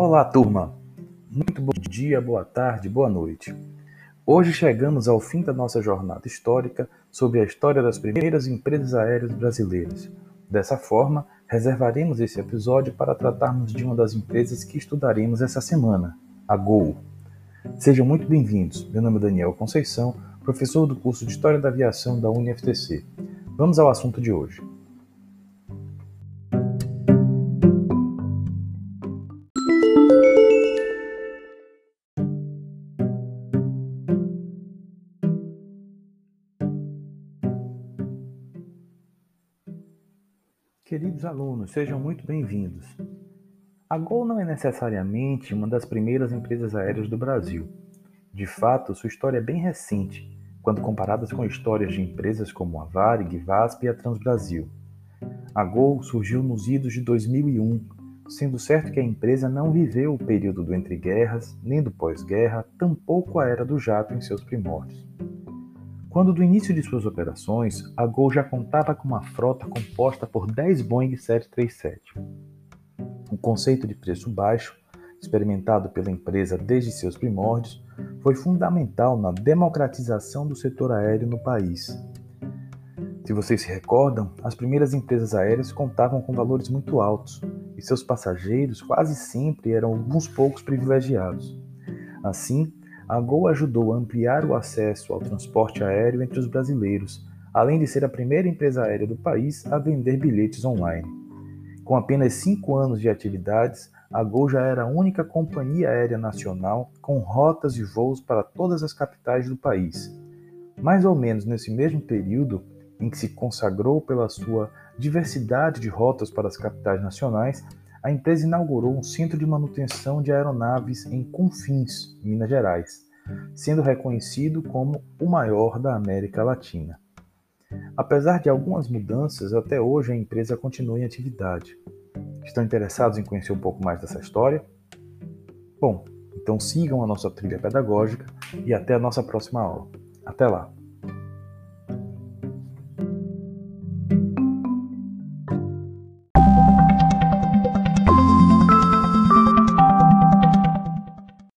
Olá, turma! Muito bom dia, boa tarde, boa noite. Hoje chegamos ao fim da nossa jornada histórica sobre a história das primeiras empresas aéreas brasileiras. Dessa forma, reservaremos esse episódio para tratarmos de uma das empresas que estudaremos essa semana, a Gol. Sejam muito bem-vindos. Meu nome é Daniel Conceição, professor do curso de História da Aviação da UniFTC. Vamos ao assunto de hoje. Queridos alunos, sejam muito bem-vindos. A Gol não é necessariamente uma das primeiras empresas aéreas do Brasil. De fato, sua história é bem recente, quando comparadas com histórias de empresas como a Varig, VASP e a Transbrasil. A Gol surgiu nos idos de 2001, sendo certo que a empresa não viveu o período do entre-guerras, nem do pós-guerra, tampouco a era do jato em seus primórdios. Quando do início de suas operações, a Gol já contava com uma frota composta por 10 Boeing 737. O conceito de preço baixo, experimentado pela empresa desde seus primórdios, foi fundamental na democratização do setor aéreo no país. Se vocês se recordam, as primeiras empresas aéreas contavam com valores muito altos e seus passageiros quase sempre eram alguns poucos privilegiados. Assim, a Gol ajudou a ampliar o acesso ao transporte aéreo entre os brasileiros, além de ser a primeira empresa aérea do país a vender bilhetes online. Com apenas cinco anos de atividades, a Gol já era a única companhia aérea nacional com rotas e voos para todas as capitais do país. Mais ou menos nesse mesmo período, em que se consagrou pela sua diversidade de rotas para as capitais nacionais, a empresa inaugurou um centro de manutenção de aeronaves em Confins, Minas Gerais, sendo reconhecido como o maior da América Latina. Apesar de algumas mudanças, até hoje a empresa continua em atividade. Estão interessados em conhecer um pouco mais dessa história? Bom, então sigam a nossa trilha pedagógica e até a nossa próxima aula. Até lá!